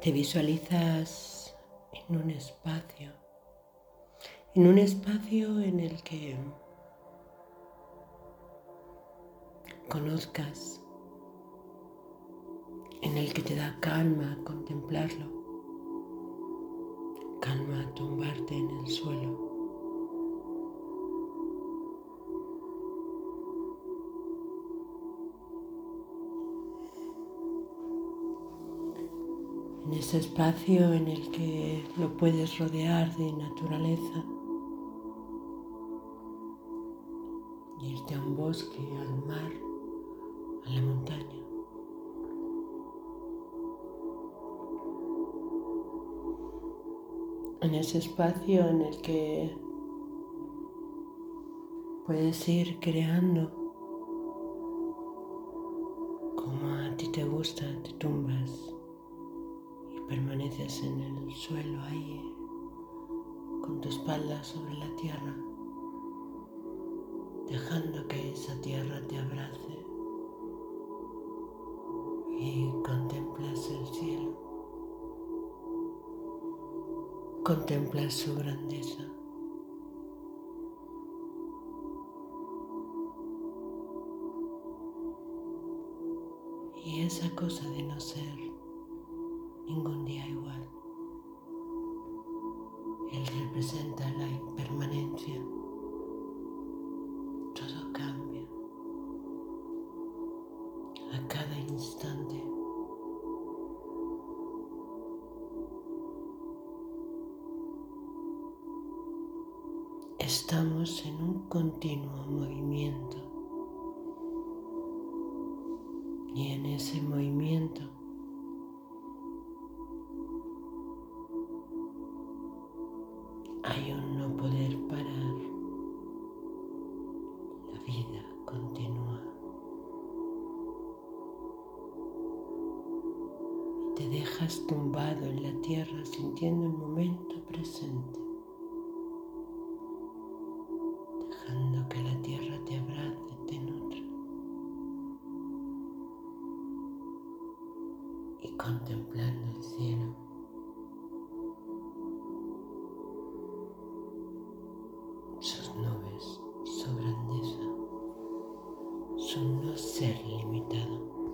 Te visualizas en un espacio, en un espacio en el que conozcas, en el que te da calma contemplarlo, calma tumbarte en el suelo. En ese espacio en el que lo puedes rodear de naturaleza, irte a un bosque, al mar, a la montaña. En ese espacio en el que puedes ir creando como a ti te gusta, te tumbas en el suelo ahí, con tu espalda sobre la tierra, dejando que esa tierra te abrace y contemplas el cielo, contemplas su grandeza. Y esa cosa de no ser ningún día igual. Representa la impermanencia. Todo cambia a cada instante. Estamos en un continuo movimiento y en ese movimiento hay un no poder parar. La vida continúa. Y te dejas tumbado en la tierra sintiendo el momento presente. Dejando que la tierra te abrace, te nutra. Y contemplando el cielo. Su grandeza, su no ser limitado.